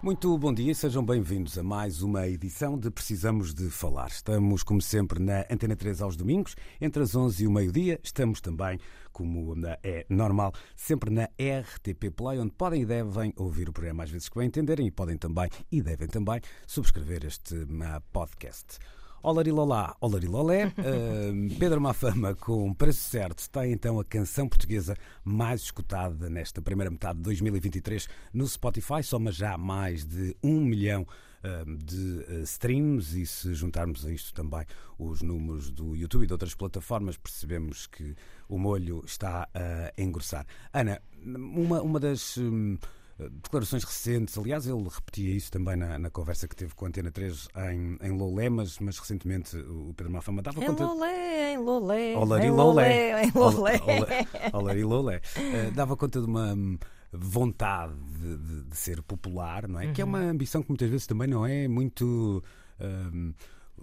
Muito bom dia e sejam bem-vindos a mais uma edição de Precisamos de Falar. Estamos, como sempre, na Antena 3 aos domingos, entre as 11 e o meio-dia. Estamos também, como é normal, sempre na RTP Play, onde podem e devem ouvir o programa às vezes que bem entenderem e podem também e devem também subscrever este uh, podcast. Olarilolá, olarilolé. Uh, Pedro Mafama, com preço certo, tem então a canção portuguesa mais escutada nesta primeira metade de 2023 no Spotify. Soma já mais de um milhão de uh, streams. E se juntarmos a isto também os números do YouTube e de outras plataformas, percebemos que o molho está a engrossar. Ana, uma, uma das. Declarações recentes. Aliás, ele repetia isso também na, na, conversa que teve com a Antena 3 em, em Lolé, mas, mas recentemente o Pedro Mafama dava em conta. Em Lolé. Olari Lolé. Em Lolé. Olari Lolé. Uh, dava conta de uma vontade de, de, de, ser popular, não é? Uhum. Que é uma ambição que muitas vezes também não é muito. Um,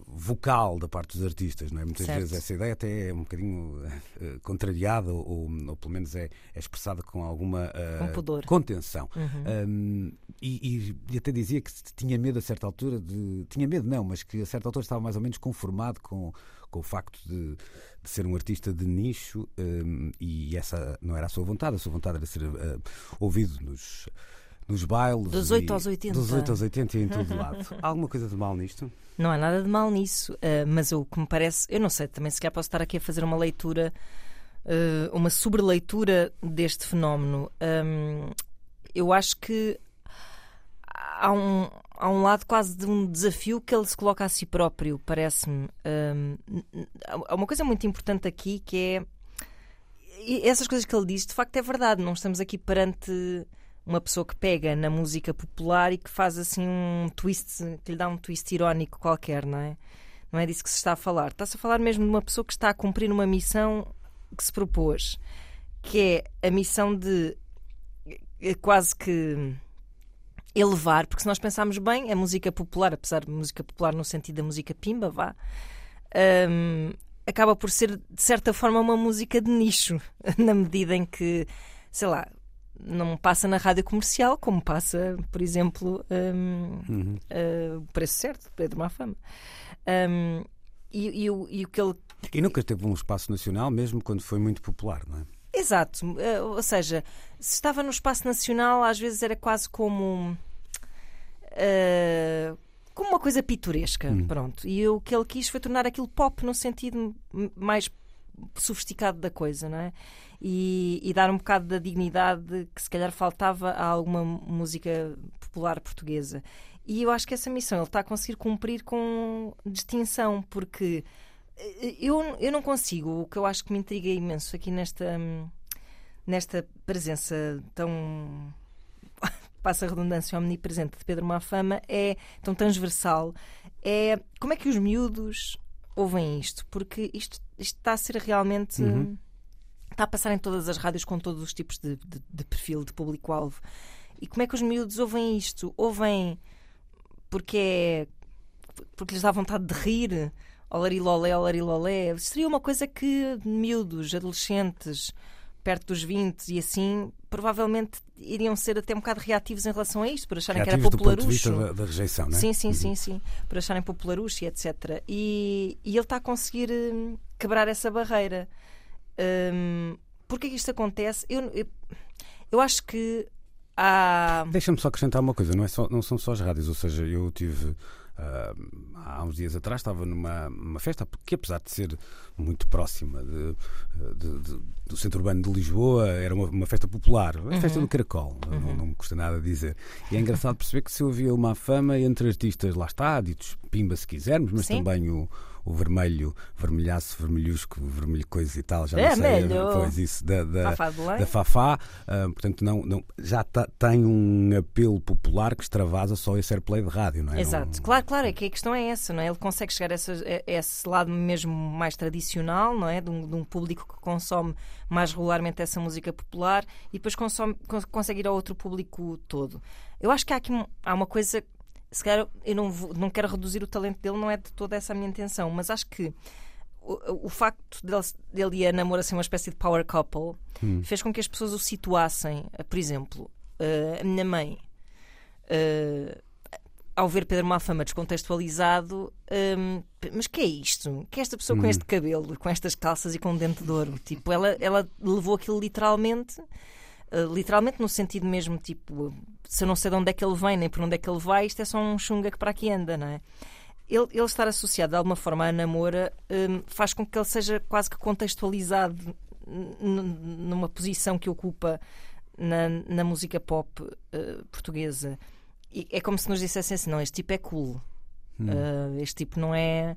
vocal da parte dos artistas, não é? Muitas certo. vezes essa ideia até é um bocadinho uh, contrariada ou, ou, pelo menos é, é expressada com alguma uh, contenção. Uhum. Um, e, e, até dizia que tinha medo a certa altura de. Tinha medo, não, mas que a certa altura estava mais ou menos conformado com, com o facto de, de ser um artista de nicho um, e essa não era a sua vontade, a sua vontade era ser uh, ouvido nos nos bailes. Dos 8 aos 80. Dos 8 aos 80 e em todo lado. Há alguma coisa de mal nisto? Não há nada de mal nisso, uh, mas o que me parece, eu não sei, também se calhar posso estar aqui a fazer uma leitura, uh, uma sobreleitura deste fenómeno. Um, eu acho que há um, há um lado quase de um desafio que ele se coloca a si próprio, parece-me. Um, há uma coisa muito importante aqui que é. Essas coisas que ele diz, de facto, é verdade. Não estamos aqui perante uma pessoa que pega na música popular e que faz assim um twist, que lhe dá um twist irónico qualquer, não é? Não é disso que se está a falar. Está-se a falar mesmo de uma pessoa que está a cumprir uma missão que se propôs, que é a missão de eh, quase que elevar, porque se nós pensarmos bem, a música popular, apesar de música popular no sentido da música pimba, vá, um, acaba por ser de certa forma uma música de nicho, na medida em que, sei lá, não passa na rádio comercial, como passa, por exemplo, um, uhum. uh, o preço certo, Pedro Mafama. Um, e, e, o, e o que ele. E nunca teve um espaço nacional, mesmo quando foi muito popular, não é? Exato, uh, ou seja, se estava no espaço nacional, às vezes era quase como. Uh, como uma coisa pitoresca, Hum. pronto. E o que ele quis foi tornar aquilo pop no sentido mais sofisticado da coisa, não é? E, e, dar um bocado da dignidade que se calhar faltava a alguma música popular portuguesa. E eu acho que essa missão ele está a conseguir cumprir com distinção, porque eu, eu não consigo, o que eu acho que me intriga imenso aqui nesta, nesta presença tão. passa a redundância omnipresente de Pedro Mafama, é tão transversal, é como é que os miúdos ouvem isto? Porque isto, isto está a ser realmente. Uhum está a passar em todas as rádios com todos os tipos de, de, de perfil, de público-alvo. E como é que os miúdos ouvem isto? Ouvem porque é. porque lhes dá vontade de rir? Olarilolé, olarilolé. Seria uma coisa que miúdos, adolescentes, perto dos 20 e assim, provavelmente iriam ser até um bocado reativos em relação a isto, por acharem reativos que era popularucho. Da, da, rejeição, não é? Sim, sim, uhum. sim, sim. Por acharem popularucho e etc. E, e ele está a conseguir hum, quebrar essa barreira. Hum, Porquê que isto acontece? Eu, eu, eu acho que há. Deixa-me só acrescentar uma coisa: não, é só, não são só as rádios, ou seja, eu tive. Uh, há uns dias atrás estava numa uma festa que, apesar de ser muito próxima de, de, de, do centro urbano de Lisboa, era uma, uma festa popular, a Uhum. festa do Caracol, não, não me custa nada dizer. E é engraçado perceber que se ouvia uma fama entre artistas, lá está, ditos pimba se quisermos, mas Sim. também o, o vermelho, vermelhaço, vermelhusco, vermelho coisa e tal, já É, não sei. melho. Pois isso, da, da, Fafá da Fafá. ah, portanto, não, não, já tá- tem um apelo popular que extravasa só esse airplay de rádio, não é? Exato, Não- claro, claro, é que a questão é essa, não é? Ele consegue chegar a, essas- a esse lado mesmo mais tradicional, não é? De um, de um público que consome mais regularmente essa música popular e depois consome, con- consegue ir ao outro público todo. Eu acho que há aqui há uma coisa, se calhar eu não, vou- não quero reduzir o talento dele, não é de toda essa a minha intenção, mas acho que o, o facto dele, dele e a namora ser uma espécie de power couple fez com que as pessoas o situassem. Por exemplo, eh, a minha mãe eh, ao ver Pedro Malfama descontextualizado, hum, mas que é isto? Que é esta pessoa com este cabelo, com estas calças e com um dente de ouro? Tipo, ela, ela levou aquilo literalmente, uh, literalmente no sentido mesmo, tipo, se eu não sei de onde é que ele vem nem por onde é que ele vai, isto é só um chunga que para aqui anda, não é? Ele, ele estar associado de alguma forma à namora hum, faz com que ele seja quase que contextualizado numa posição que ocupa na, na música pop uh, portuguesa. E é como se nos dissessem assim: não, este tipo é cool. Uh, este tipo não é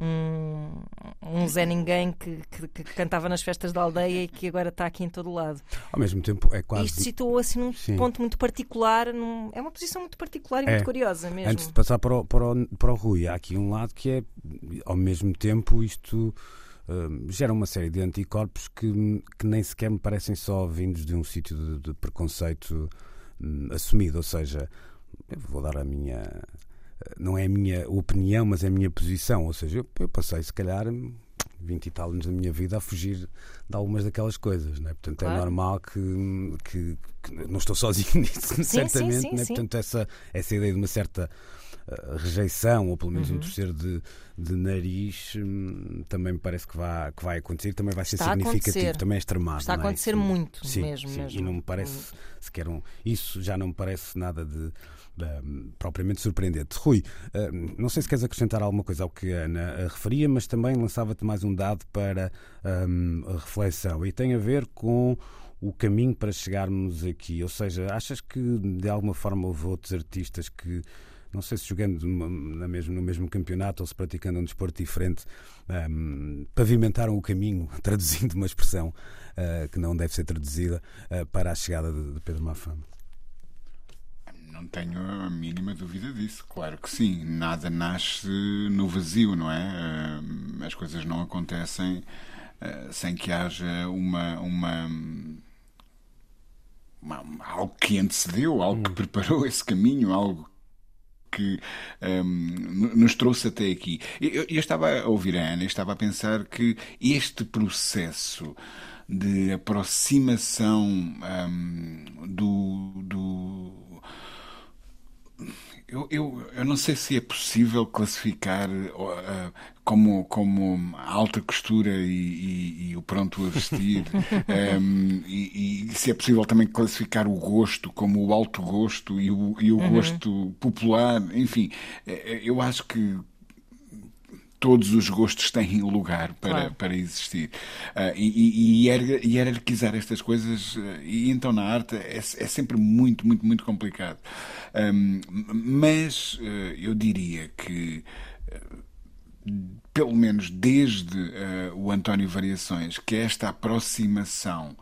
um, um Zé Ninguém que, que- que cantava nas festas da aldeia e que agora está aqui em todo lado. Ao mesmo tempo, é quase. Isto situou assim num Sim. ponto muito particular. num- é uma posição muito particular e É. muito curiosa mesmo. Antes de passar para o, para, o, para o Rui, há aqui um lado que é, ao mesmo tempo, isto hum, gera uma série de anticorpos que, que nem sequer me parecem só vindos de um sítio de, de preconceito hum, assumido. Ou seja, vou dar a minha. Não é a minha opinião, mas é a minha posição. Ou seja, eu, eu passei, se calhar, 20 e tal anos da minha vida a fugir de algumas daquelas coisas, não é? Portanto, é Claro. normal que, que- que não estou sozinho nisso, sim, certamente, sim, é? sim. Portanto, essa, essa ideia de uma certa uh, rejeição, ou pelo menos Uhum. um torcer de, de nariz, hum, também me parece que vai, que vai acontecer, também vai ser Está significativo, também é extremado. Está a é? acontecer Sim. muito Sim, mesmo, sim, mesmo. E não me parece sequer um. Isso já não me parece nada de. Hum, propriamente surpreendente. Rui, hum, não sei se queres acrescentar alguma coisa ao que a Ana eh, referia, mas também lançava-te mais um dado para hum, a reflexão e tem a ver com o caminho para chegarmos aqui. Ou seja, achas que de alguma forma houve outros artistas que não sei se jogando na mesmo, no mesmo campeonato ou se praticando um desporto diferente, hum, pavimentaram o caminho, traduzindo uma expressão ah, que não deve ser traduzida, ah, para a chegada de, de Pedro Mafama. Não tenho a mínima dúvida disso, claro que sim. Nada nasce no vazio, não é? As coisas não acontecem ah, sem que haja uma, uma, algo que antecedeu, algo que preparou esse caminho, algo que hum, nos trouxe até aqui. Eu, eu estava a ouvir a Ana e estava a pensar que este processo de aproximação hum, do, do eu, eu, eu não sei se é possível classificar ah, como, como a alta costura e, e- e o pronto a vestir, Ehm, e, e se é possível também classificar o gosto como o alto gosto e o, o gosto popular, enfim, eh, eu acho que todos os gostos têm lugar para, Claro. para existir. Ah, e, e- e hierar- hierarquizar estas coisas, ah, e então na arte, é, é sempre muito, muito, muito complicado. Ahm, mas ah, eu diria que pelo menos desde eh, o António Variações, que esta aproximação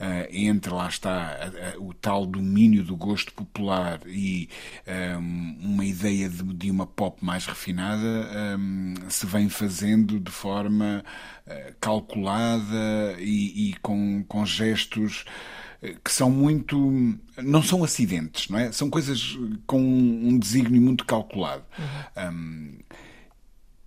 eh, entre, lá está, a- o tal domínio do gosto popular e eh, uma ideia de, de uma pop mais refinada, eh, se vem fazendo de forma eh, calculada e, e com, com gestos que são muito. não são acidentes, não é? São coisas com um desígnio muito calculado. Um,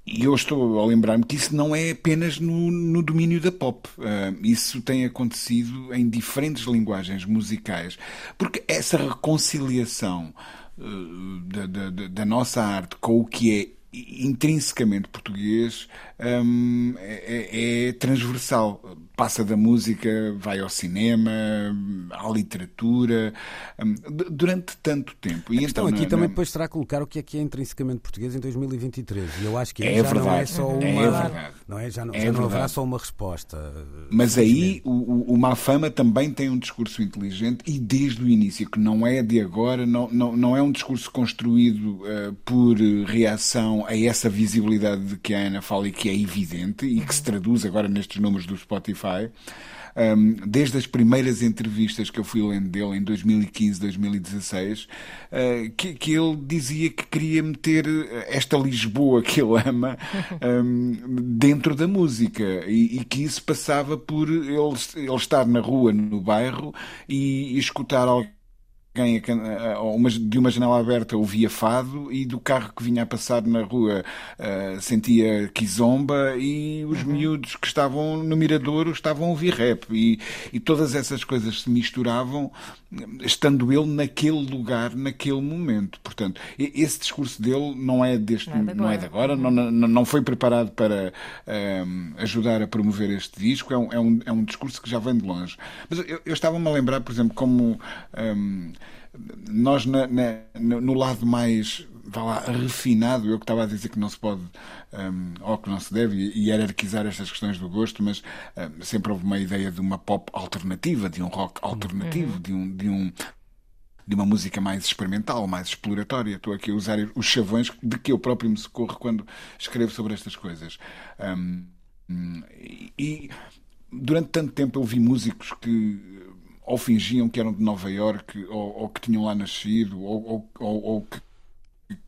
e eu estou a lembrar-me que isso não é apenas no, no domínio da pop. Ah, isso tem acontecido em diferentes linguagens musicais. Porque essa reconciliação da, da- da- da nossa arte com o que é intrinsecamente português hum, é, é, transversal. Passa da música, vai ao cinema, à literatura, hum, durante tanto tempo. E então, aqui na, também depois será colocar o que é que é intrinsecamente português em 2023. E eu acho que é já verdade, não é só uma. É verdade. Não é? Já não, é já não haverá só uma resposta. Mas aí o, o Mafama também tem um discurso inteligente e desde o início, que não é de agora, não, não, não é um discurso construído uh, por reação a essa visibilidade de que a Ana fala e que é evidente e que se traduz agora nestes números do Spotify. Um, desde as primeiras entrevistas que eu fui lendo dele em 2015, 2016, uh, que, que, ele dizia que queria meter esta Lisboa que ele ama um, dentro da música e, e, que isso passava por ele, ele estar na rua, no bairro e, e escutar alguém alguém de uma janela aberta ouvia fado e do carro que vinha a passar na rua uh, sentia kizomba e os uhum. miúdos que estavam no miradouro estavam a ouvir rap e, e todas essas coisas se misturavam estando ele naquele lugar, naquele momento. Portanto, esse discurso dele não é deste, não é de agora, não, é de agora uhum. não, não, foi preparado para um, ehm, ajudar a promover este disco, é um, é, um, é um discurso que já vem de longe. Mas eu, eu estava-me a lembrar, por exemplo, como um, ehm, nós na, na, no lado mais vá lá, refinado, eu que estava a dizer que não se pode um, ou que não se deve hierarquizar estas questões do gosto, mas um, sempre houve uma ideia de uma pop alternativa, de um rock alternativo, uhum. de um, de um de uma música mais experimental, mais exploratória. Estou aqui a usar os chavões de que eu próprio me socorro quando escrevo sobre estas coisas. Um, e durante tanto tempo eu vi músicos que ou fingiam que eram de Nova York ou, ou que tinham lá nascido ou, ou, ou que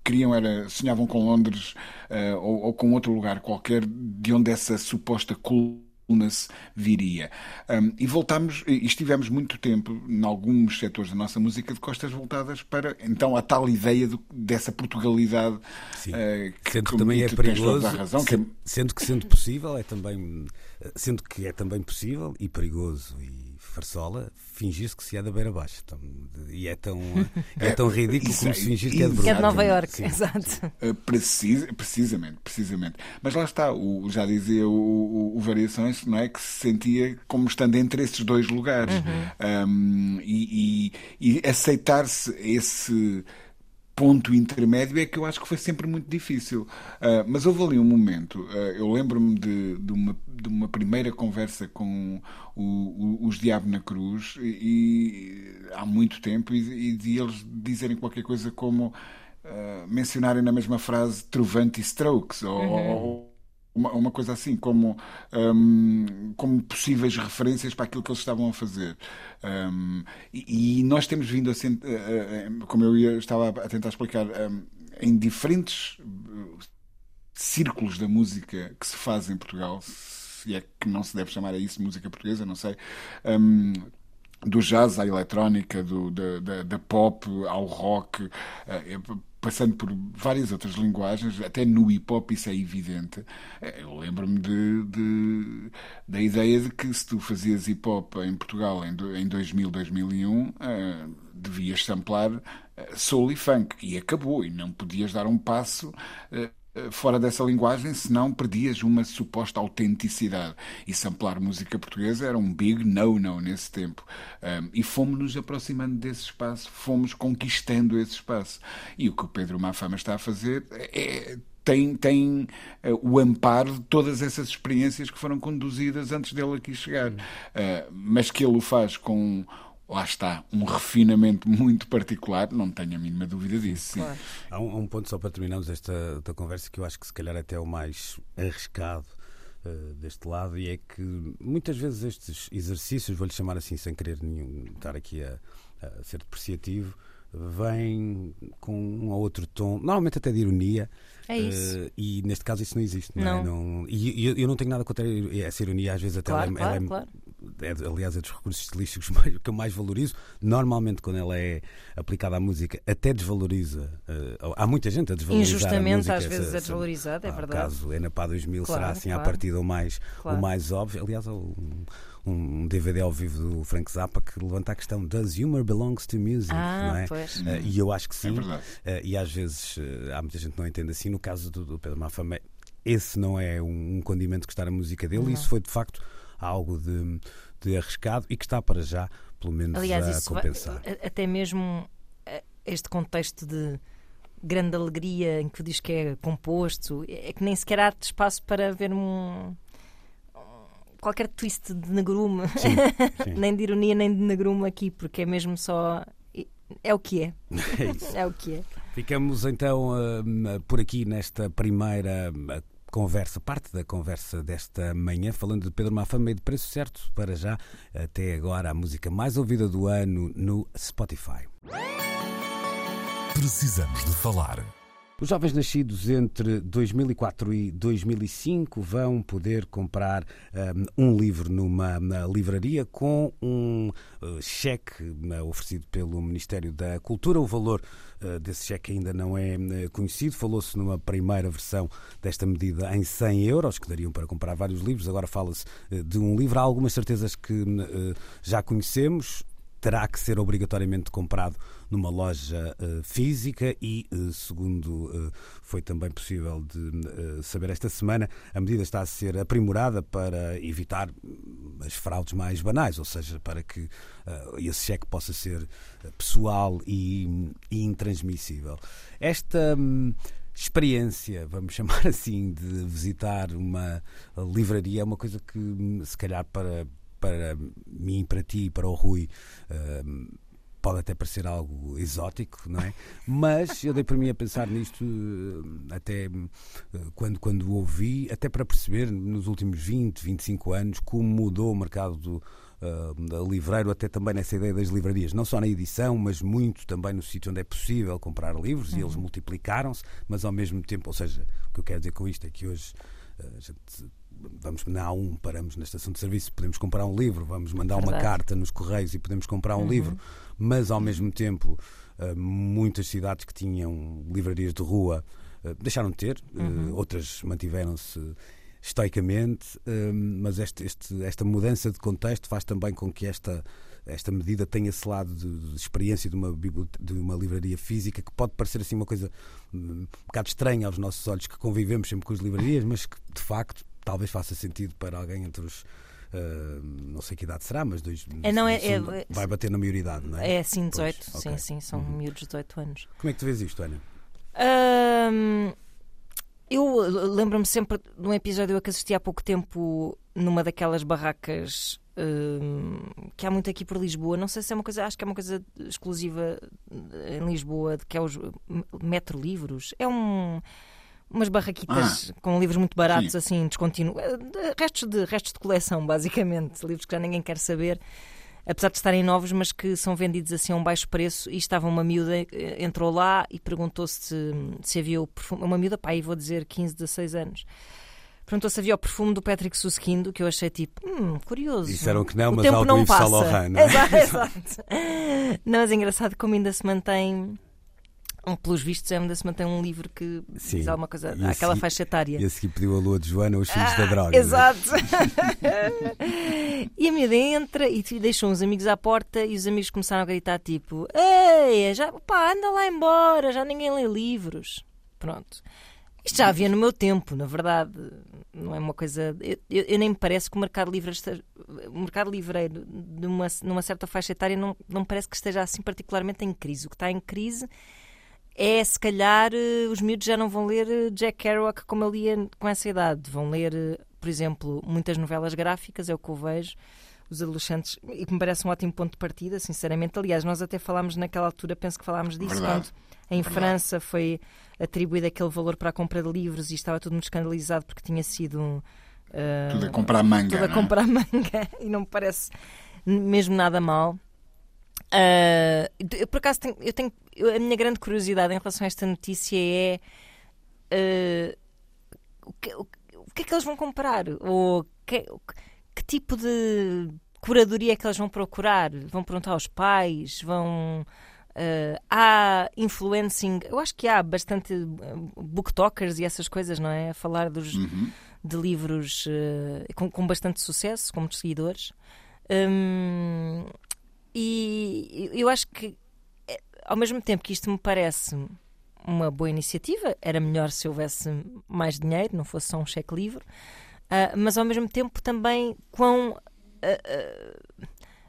queriam era sonhavam com Londres uh, ou, ou, com outro lugar qualquer de onde essa suposta coolness viria. Um, e voltámos, e estivemos muito tempo, em alguns setores da nossa música, de costas voltadas para então a tal ideia do, dessa Portugalidade. Uh, que, sendo que também é perigoso, razão, que... sendo que sendo possível, é também, sendo que é também possível e perigoso e Farsola fingir-se que se é da Beira Baixa. E é tão, é tão ridículo como se fingir que é de é de Nova Iorque, exato. Eh, Precis, precisamente, precisamente. Mas lá está, o, já dizia o, o, o, Variações, não é? Que se sentia como estando entre esses dois lugares. Uhum. Um, e, e, e aceitar-se esse ponto intermédio é que eu acho que foi sempre muito difícil. Uh, mas houve ali um momento, uh, eu lembro-me de, de, uma, de uma primeira conversa com o, o, os Diabo na Cruz, e, e há muito tempo, e, e, de eles dizerem qualquer coisa como uh, mencionarem na mesma frase Trovante e Strokes, ou, uhum. ou uma, uma coisa assim, como, um, como possíveis referências para aquilo que eles estavam a fazer. Um, e, e, nós temos vindo a, uh, como eu ia, estava a tentar explicar, um, em diferentes círculos da música que se faz em Portugal, se é que não se deve chamar a isso música portuguesa, não sei. Um, do jazz à eletrónica, do, da, da, da pop ao rock, eh, passando por várias outras linguagens, até no hip hop isso é evidente. Eh, eu lembro-me de, de, da ideia de que se tu fazias hip hop em Portugal em, em 2000, 2001, uh, devias samplar uh, soul e funk. E acabou, e não podias dar um passo. Uh, fora dessa linguagem, senão perdias uma suposta autenticidade. E samplar música portuguesa era um big no-no nesse tempo. Um, e fomos-nos aproximando desse espaço, fomos conquistando esse espaço. E o que o Pedro Mafama está a fazer é tem, tem uh, o amparo de todas essas experiências que foram conduzidas antes dele aqui chegar. Uh, mas que ele o faz com lá está, um refinamento muito particular, não tenho a mínima dúvida disso. Claro. Há, um, um, ponto só para terminarmos esta, esta conversa que eu acho que se calhar até é o mais arriscado uh, deste lado e é que muitas vezes estes exercícios, vou-lhe chamar assim sem querer nenhum, estar aqui a, a ser depreciativo, vêm com um ou outro tom, normalmente até de ironia. É isso. Uh, e neste caso isso não existe. Não. É? não. É? não e eu, eu, não tenho nada contra essa ironia, às vezes até claro, ela, claro, ela é, claro é, aliás, é dos recursos estilísticos mais, que eu mais valorizo. Normalmente, quando ela é aplicada à música, até desvaloriza. Uh, há muita gente a desvalorizar. Injustamente, a música, às vezes, é desvalorizada, é verdade. caso é na PA 2000 claro, será assim claro. à partida o mais, claro. o mais óbvio. Aliás, um, um DVD ao vivo do Frank Zappa que levanta a questão: Does humor belongs to music? Ah, não é? Pois. Uh, e eu acho que sim. É uh, e às vezes uh, há muita gente que não entende assim. No caso do, do Pedro Mafama, esse não é um, condimento que está na música dele, não. e isso foi de facto algo de, de arriscado e que está para já, pelo menos, Aliás, a compensar. Vai, até mesmo eh, este contexto de grande alegria em que diz que é composto, é que nem sequer há espaço para ver um qualquer twist de negrume, sim, sim. nem de ironia nem de negrume aqui, porque é mesmo só é o que é. É, é o que é. Ficamos então uh, por aqui nesta primeira conversa, parte da conversa desta manhã, falando de Pedro Mafama e de preço certo para já, até agora, a música mais ouvida do ano no Spotify. Precisamos de falar. Os jovens nascidos entre 2004 e 2005 vão poder comprar um, um livro numa livraria com um uh, cheque uh, oferecido pelo Ministério da Cultura. O valor uh, desse cheque ainda não é uh, conhecido. Falou-se numa primeira versão desta medida em 100 euros, que dariam para comprar vários livros. Agora fala-se uh, de um livro. Há algumas certezas que já conhecemos terá que ser obrigatoriamente comprado numa loja uh, física e, uh, segundo uh, foi também possível de saber esta semana, a medida está a ser aprimorada para evitar as fraudes mais banais, ou seja, para que esse cheque possa ser pessoal e, e intransmissível. Esta. Um, experiência, vamos chamar assim, de visitar uma livraria é uma coisa que, se calhar, para, para mim, para ti e para o Rui, uh, pode até parecer algo exótico, não é? Mas eu dei para mim a pensar nisto uh, até uh, quando, quando ouvi, até para perceber nos últimos 20, 25 anos como mudou o mercado do, uh, livreiro, até também nessa ideia das livrarias, não só na edição, mas muito também no sítio onde é possível comprar livros uhum. e eles uhum. multiplicaram-se, mas ao mesmo tempo, ou seja, o que eu quero dizer com isto é que hoje a gente vamos na A1, paramos na estação de serviço, podemos comprar um livro, vamos mandar Verdade. uma carta nos correios e podemos comprar um uhum. livro, mas ao mesmo tempo eh, muitas cidades que tinham livrarias de rua eh, deixaram de ter, eh, uhum. outras mantiveram-se estoicamente, mas este, este, esta mudança de contexto faz também com que esta esta medida tem esse lado de, de experiência de uma, de uma livraria física que pode parecer assim uma coisa hum, um bocado estranha aos nossos olhos que convivemos sempre com as livrarias, mas que de facto talvez faça sentido para alguém entre os Uh, não sei que idade será, mas dois, é, não, é, é, vai bater na maioridade, não é? É sim, 18, pois, sim, okay. sim, são uhum. miúdos de 18 anos. Como é que tu vês isto, Ana? Uh, eu lembro-me sempre de um episódio que assisti há pouco tempo numa daquelas barracas uh, que há muito aqui por Lisboa. Não sei se é uma coisa, acho que é uma coisa exclusiva em Lisboa, que é os Metro Livros. É um umas barraquitas ah, com livros muito baratos, sim. assim, descontínuos. Eh, restos de, restos de coleção, basicamente. Livros que já ninguém quer saber, apesar de estarem novos, mas que são vendidos assim a um baixo preço. E estava uma miúda, eh, entrou lá e perguntou-se se, se havia o perfume. Uma miúda, pá, aí vou dizer 15, 16 anos. Perguntou se havia o perfume do Patrick Susskindo, que eu achei tipo, hum, curioso. Disseram que não, o mas tempo não passa. Saint não é? Exato, exato. Não, mas é engraçado como ainda se mantém um, pelos vistos, ainda se mantém um livro que Sim. diz alguma coisa, e aquela segui, faixa etária. E a seguir pediu a lua de Joana, os filhos ah, da droga. É? Exato. e a miúda entra e deixou uns amigos à porta e os amigos começaram a gritar tipo: Ei, já, pá, anda lá embora, já ninguém lê livros. Pronto. Isto já havia no meu tempo, na verdade. Não é uma coisa. Eu, eu, eu nem me parece que o mercado livre esteja, o mercado livreiro numa, numa certa faixa etária não, não me parece que esteja assim particularmente em crise. O que está em crise é se calhar eh, os miúdos já não vão ler eh, Jack Kerouac como eu lia com essa idade. Vão ler, eh, por exemplo, muitas novelas gráficas, é o que eu vejo. Os adolescentes, e que me parece um ótimo ponto de partida, sinceramente. Aliás, nós até falámos naquela altura, penso que falámos disso, Verdade. quando em Verdade. França foi atribuído aquele valor para a compra de livros e estava tudo muito escandalizado porque tinha sido um. Uh, tudo a comprar manga. Tudo a é? comprar manga e não me parece mesmo nada mal. Uh, eu, por acaso, tenho, eu tenho. A minha grande curiosidade em relação a esta notícia é. Uh, o, que, o, o, que é que eles vão comprar? Ou que, que tipo de curadoria é que eles vão procurar? Vão perguntar aos pais? Vão. Uh, há influencing, eu acho que há bastante booktokers e essas coisas, não é? A falar dos, uhum. de livros uh, com, com, bastante sucesso, com muitos seguidores. Um, e eu acho que, eh, ao mesmo tempo que isto me parece uma boa iniciativa. Era melhor se houvesse mais dinheiro, não fosse só um cheque livre. Uh, mas ao mesmo tempo também quão uh, uh,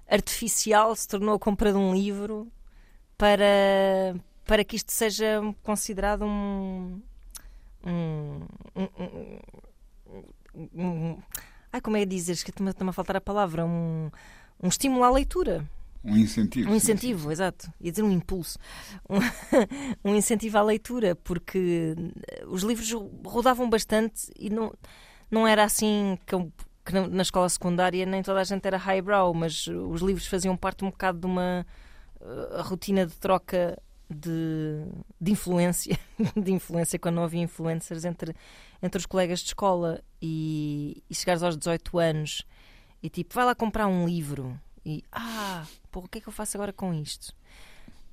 artificial se tornou a compra de um livro para, para que isto seja considerado um. um, um, um, um ai, como é dizer? Estou-me a faltar a palavra. Um, um estímulo à leitura. Um incentivo. Um incentivo, sim. exato. Ia dizer um impulso. Um, um, incentivo à leitura, porque os livros rodavam bastante e não, não era assim que, eu, que na escola secundária nem toda a gente era highbrow, mas os livros faziam parte um bocado de uma uh, rotina de troca de, de influência, de influência quando não havia influencers entre, entre os colegas de escola e, e chegares aos 18 anos e tipo, vai lá comprar um livro e ah, pô, o que é que eu faço agora com isto?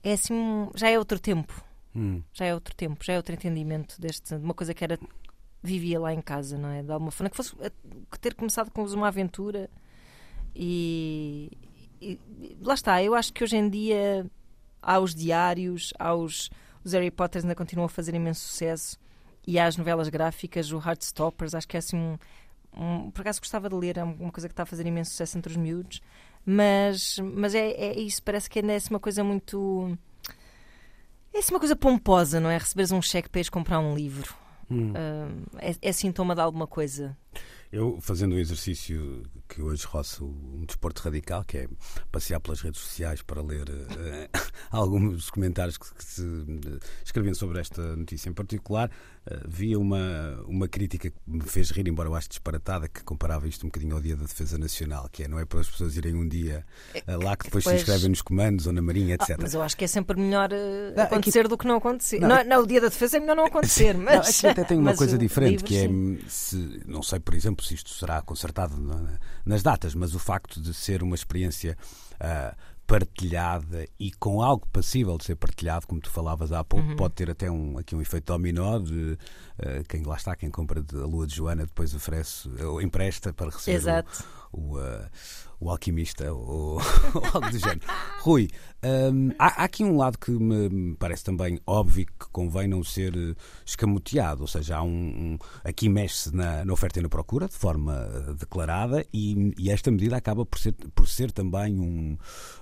É assim, já é outro tempo. Hum. Já é outro tempo, já é outro entendimento deste, de uma coisa que era vivia lá em casa, não é? De alguma forma que fosse que ter começado com uma aventura e, e, lá está. Eu acho que hoje em dia há os diários, há os, os Harry Potters ainda continuam a fazer imenso sucesso e há as novelas gráficas, o Heartstoppers, acho que é assim um, um, por acaso gostava de ler, é uma coisa que está a fazer imenso sucesso entre os miúdos, mas, mas é, é isso, parece que ainda é uma coisa muito. É uma coisa pomposa, não é? Receberes um cheque para ires comprar um livro. Hum. Uh, é, é sintoma de alguma coisa. Eu, fazendo um exercício que hoje roço um desporto radical, que é passear pelas redes sociais para ler uh, alguns comentários que, que, se uh, escreviam sobre esta notícia em particular, uh, via uma, uma crítica que me fez rir, embora eu ache disparatada, que comparava isto um bocadinho ao Dia da Defesa Nacional, que é não é para as pessoas irem um dia lá que depois, depois... se inscrevem nos comandos ou na Marinha, etc. Ah, mas eu acho que é sempre melhor não, acontecer aqui... do que não acontecer. Não, não, não, o Dia da Defesa é melhor não acontecer, mas. Não, aqui até tem uma coisa diferente, livro, que é, se, não sei, por exemplo, se isto será consertado nas datas, mas o facto de ser uma experiência uh, partilhada e com algo passível de ser partilhado, como tu falavas há pouco, uhum. pode ter até um, aqui um efeito dominó de uh, quem lá está, quem compra a lua de Joana, depois oferece ou empresta para receber Exato. O, uh, o alquimista ou, algo do género. Rui, hum, há, há, aqui um lado que me parece também óbvio que convém não ser eh, escamoteado, ou seja, há um, um aqui mexe-se na, na, oferta e na procura de forma eh, declarada e, e, esta medida acaba por ser, por ser também um,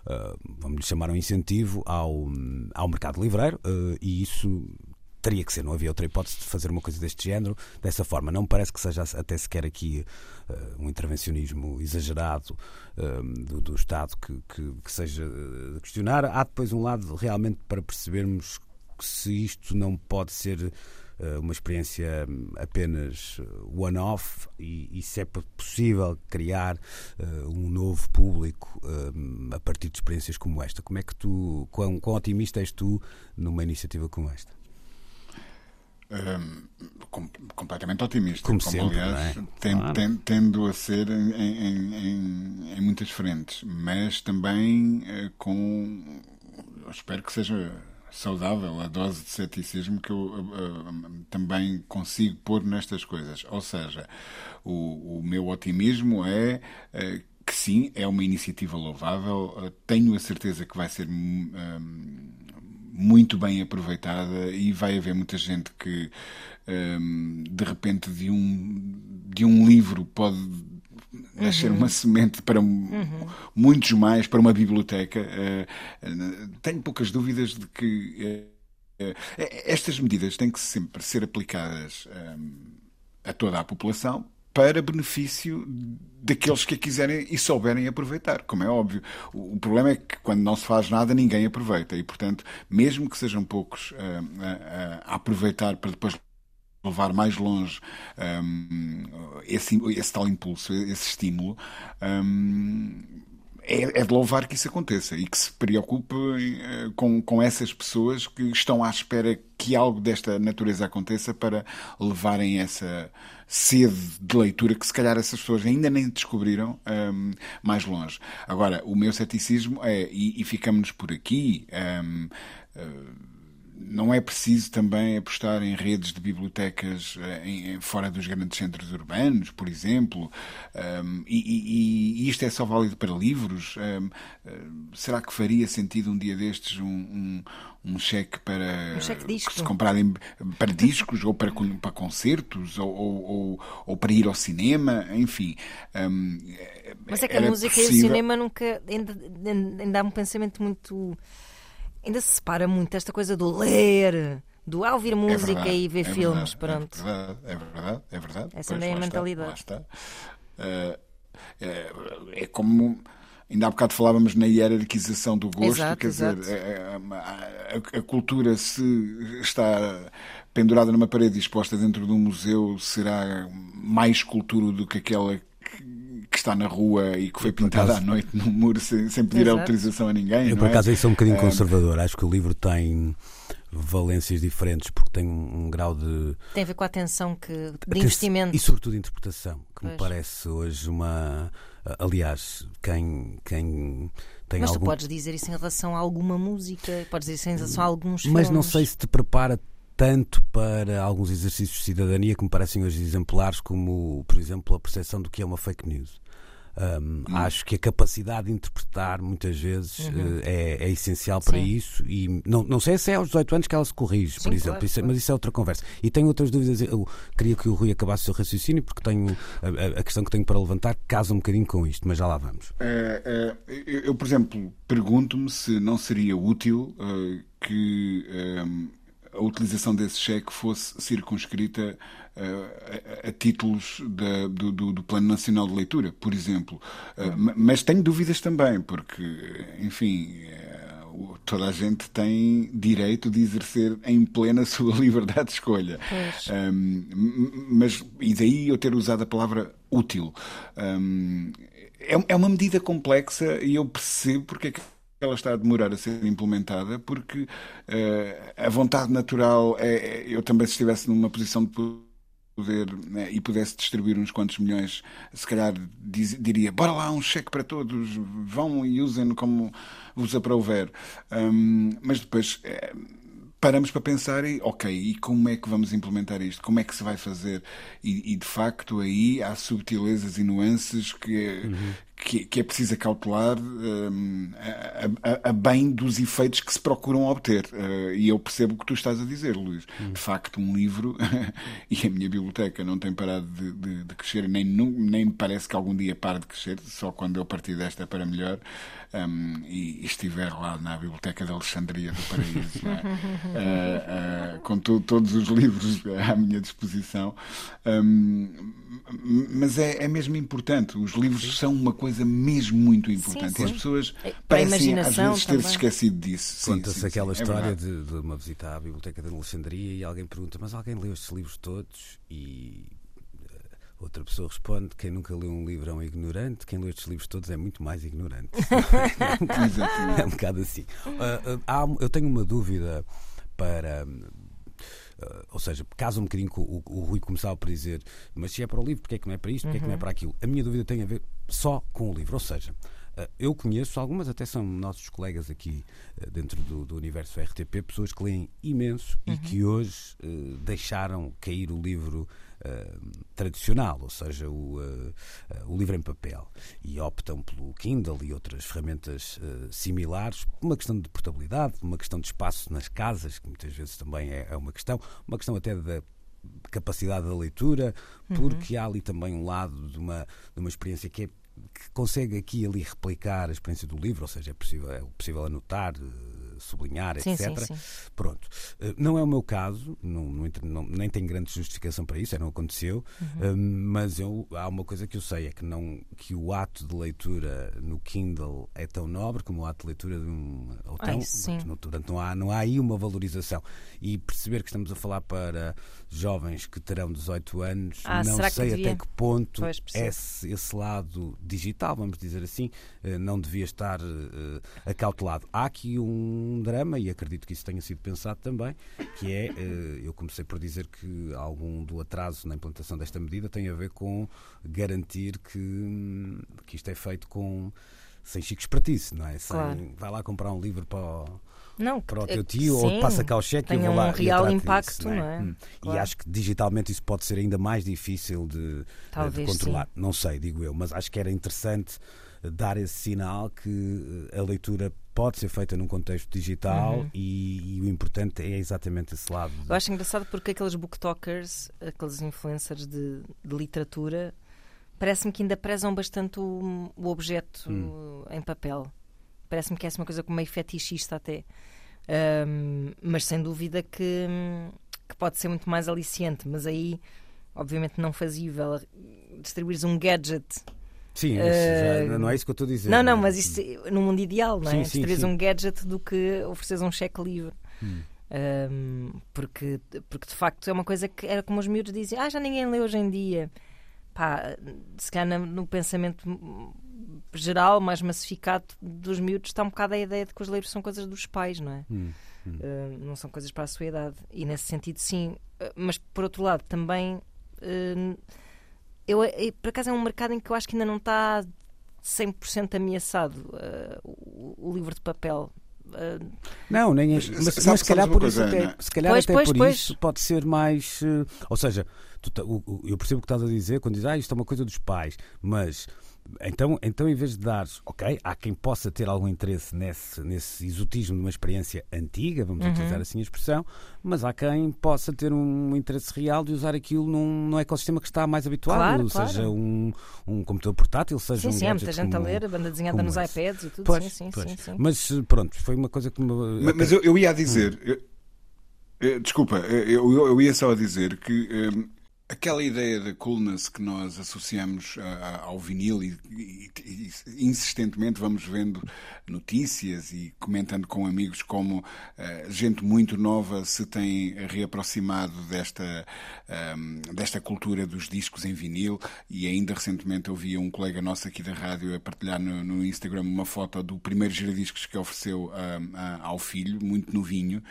uh, vamos chamar um incentivo ao, ao mercado livreiro uh, e isso teria que ser, não havia outra hipótese de fazer uma coisa deste género dessa forma. Não me parece que seja até sequer aqui uh, um intervencionismo exagerado uh, do, do, Estado que, que, que seja de questionar. Há depois um lado realmente para percebermos se isto não pode ser uh, uma experiência apenas one-off e, e, se é possível criar um novo público a partir de experiências como esta. Como é que tu, quão, quão otimista és tu numa iniciativa como esta? Um, com, completamente otimista, como, como sempre, aliás é? tendo, claro. tendo, a ser em, em, em, muitas frentes, mas também uh, com espero que seja saudável a dose de ceticismo que eu uh, uh, também consigo pôr nestas coisas. Ou seja, o, o meu otimismo é que sim, é uma iniciativa louvável, tenho a certeza que vai ser muito bem aproveitada e vai haver muita gente que um, de repente de um, de um livro pode nascer uhum. uma semente para uhum. muitos mais, para uma biblioteca. Uh, tenho poucas dúvidas de que uh, estas medidas têm que sempre ser aplicadas um, a toda a população para benefício daqueles que a quiserem e souberem aproveitar, como é óbvio. O, problema é que quando não se faz nada, ninguém aproveita. E, portanto, mesmo que sejam poucos uh, uh, a aproveitar para depois levar mais longe um, esse, esse, tal impulso, esse estímulo, um, é, é, de louvar que isso aconteça e que se preocupe com, com essas pessoas que estão à espera que algo desta natureza aconteça para levarem essa sede de leitura que se calhar essas pessoas ainda nem descobriram um, mais longe. Agora, o meu ceticismo é, e, e ficamos por aqui, um, uh, não é preciso também apostar em redes de bibliotecas em, em fora dos grandes centros urbanos, por exemplo, um, e, e, e, isto é só válido para livros? Um, será que faria sentido um dia destes um, um, um cheque para um cheque disco. se comprarem para discos ou para, para concertos ou, ou, ou, para ir ao cinema, enfim. Mas é que a música possível... e o cinema nunca ainda, ainda há um pensamento muito ainda se separa muito esta coisa do ler, do ouvir música é verdade, e ver é filmes. Verdade, pronto. É verdade, é verdade, é verdade. Essa ainda é a mentalidade. Está, uh, é, é como. Ainda há bocado falávamos na hierarquização do gosto, exato, quer exato. dizer, a, a, a, cultura se está pendurada numa parede exposta dentro de um museu será mais cultura do que aquela que está na rua e que foi pintada acaso... à noite no muro sem, sem pedir Exato. autorização a ninguém. Eu, por é? acaso, isso é um bocadinho conservador. Acho que o livro tem valências diferentes porque tem um, um, grau de. Tem a ver com a atenção que, de atenção, investimento. E, sobretudo, interpretação, que pois. me parece hoje uma. Aliás, quem. quem tem Mas algum... tu podes dizer isso em relação a alguma música, podes dizer isso em relação a alguns filmes. Mas não sei se te prepara tanto para alguns exercícios de cidadania que me parecem hoje exemplares, como, por exemplo, a percepção do que é uma fake news. Um, hum. Acho que a capacidade de interpretar muitas vezes uhum. uh, é, é, essencial para Sim. isso e não, não sei se é aos 18 anos que ela se corrige, Sim, por exemplo, claro, isso, é, mas isso é outra conversa. E tenho outras dúvidas, eu queria que o Rui acabasse o seu raciocínio porque tenho a, a, questão que tenho para levantar casa um bocadinho com isto, mas já lá vamos. É, é, eu, por exemplo, pergunto-me se não seria útil uh, que um, a utilização desse cheque fosse circunscrita a, a, títulos da, do, do, do, Plano Nacional de Leitura, por exemplo. Uh, mas tenho dúvidas também, porque, enfim, uh, toda a gente tem direito de exercer em plena a sua liberdade de escolha. Um, mas, e daí eu ter usado a palavra útil. Um, é, é uma medida complexa e eu percebo porque é que ela está a demorar a ser implementada porque uh, a vontade natural é, é eu também se estivesse numa posição de poder né, e pudesse distribuir uns quantos milhões, se calhar diz, diria: bora lá, um cheque para todos, vão e usem-no como vos aprouver. Um, mas depois. É, paramos para pensar e, ok, e como é que vamos implementar isto? Como é que se vai fazer? E, e de facto aí há subtilezas e nuances que, uhum que, que, é preciso acautelar um, a, a, a, bem dos efeitos que se procuram obter. Uh, e eu percebo o que tu estás a dizer, Luís. Hum. De facto, um livro, e a minha biblioteca não tem parado de, de, de, crescer, nem, nem me parece que algum dia pare de crescer, só quando eu partir desta para melhor um, e, e, estiver lá na Biblioteca de Alexandria do Paraíso, é? uh, uh, com to, todos os livros à minha disposição. Um, mas é, é mesmo importante. Os livros são uma coisa mesmo muito importante. Sim, sim. E as pessoas é, parecem às vezes ter-se esquecido disso. Conta-se aquela sim, é história é de, de, uma visita à Biblioteca de Alexandria e alguém pergunta: Mas alguém leu estes livros todos? E outra pessoa responde: Quem nunca leu um livro é um ignorante, quem leu estes livros todos é muito mais ignorante. é um bocado assim. Uh, uh, há, eu tenho uma dúvida para Uh, ou seja, casa um bocadinho com o, o, Rui começava por dizer, mas se é para o livro, porque é que não é para isto, porque é que não é uhum. para aquilo? A minha dúvida tem a ver só com o livro, ou seja, uh, eu conheço algumas, até são nossos colegas aqui uh, dentro do, do, universo RTP, pessoas que leem imenso uhum. e que hoje deixaram cair o livro tradicional, ou seja, o, uh, o livro em papel, e optam pelo Kindle e outras ferramentas similares, uma questão de portabilidade, uma questão de espaço nas casas, que muitas vezes também é, é uma questão, uma questão até da capacidade da leitura, uhum. porque uhum. há ali também um lado de uma, de uma experiência que é que consegue aqui e ali replicar a experiência do livro, ou seja, é possível, é possível anotar, sublinhar, sim, etc. Sim, sim. Pronto. Eh, não é o meu caso, não, não, nem tenho grande justificação para isso, não aconteceu, uhum. Eh, mas eu, há uma coisa que eu sei, é que, não, que o ato de leitura no Kindle é tão nobre como o ato de leitura de um. Ou tão, Ai, portanto, não há, não há aí uma valorização. E perceber que estamos a falar para jovens que terão 18 anos, ah, não sei que até que ponto esse, esse lado digital, vamos dizer assim, eh, não devia estar acautelado. Há aqui um drama, e acredito que isso tenha sido pensado também, que é, eh, eu comecei por dizer que algum do atraso na implantação desta medida tem a ver com garantir que, que isto é feito com sem chico espertice, não é? Sem, claro. Vai lá comprar um livro para o, Não, para o teu tio sim, ou passa cá o cheque e eu vou lá um real impacto, disso, não é? Hum. Claro. E acho que digitalmente isso pode ser ainda mais difícil de, de controlar. Não sei, digo eu, mas acho que era interessante dar esse sinal que eh, a leitura pode ser feita num contexto digital e, e o importante é exatamente esse lado. Eu acho engraçado porque aqueles booktokers, aqueles influencers de, de literatura, parece-me que ainda prezam bastante o, o objeto em papel. Parece-me que é uma coisa como meio fetichista até. Ahm, mas sem dúvida que, que pode ser muito mais aliciante. Mas aí, obviamente, não fazível. Distribuires um gadget. Sim, isso Eh, já- não é isso que eu estou a dizer. Não, não, né? mas isto no mundo ideal, não é? Sim. um gadget do que ofereces um cheque livre. Hum. Um, porque, porque de facto é uma coisa que era como os miúdos dizem, ah, já ninguém lê hoje em dia. Pá, se calhar no, pensamento geral, mais massificado dos miúdos, está um bocado a ideia de que os livros são coisas dos pais, não é? Hum, hum. Uh, não são coisas para a sua idade. E nesse sentido, sim. Uh, Mas por outro lado, também. uh, eu, eu- por acaso é um mercado em que eu acho que ainda não está 100% ameaçado uh, o, o livro de papel. Uh, Não, nem é. Mas, Mas, mas, se calhar por coisa, isso, até, se calhar Pois, até pois, por pois. isso pode ser mais. eh, Ou seja, tu ta- o- o- eu percebo o que estás a dizer quando dizes, ah, isto é uma coisa dos pais, mas. Então, então, em vez de dares, ok, há quem possa ter algum interesse nesse, nesse exotismo de uma experiência antiga, vamos Uhum. utilizar assim a expressão, mas há quem possa ter um interesse real de usar aquilo num, num ecossistema que está mais habituado, Claro, claro. seja um, um computador portátil, seja sim, um sim, há muita gente a como- ler, a banda desenhada nos esse. iPads e tudo. Pois, sim, sim, pois. sim, sim. Mas pronto, foi uma coisa que me. Mas, mas eu, eu ia a dizer. eu- eu- desculpa, eu, eu- eu ia só a dizer que hum, aquela ideia da coolness que nós associamos ao vinil e, e- e insistentemente vamos vendo notícias e comentando com amigos como eh, gente muito nova se tem reaproximado desta, hum, desta cultura dos discos em vinil. E ainda recentemente eu vi um colega nosso aqui da rádio a partilhar no, no Instagram uma foto do primeiro giradiscos que ofereceu hum, a- ao filho, muito novinho,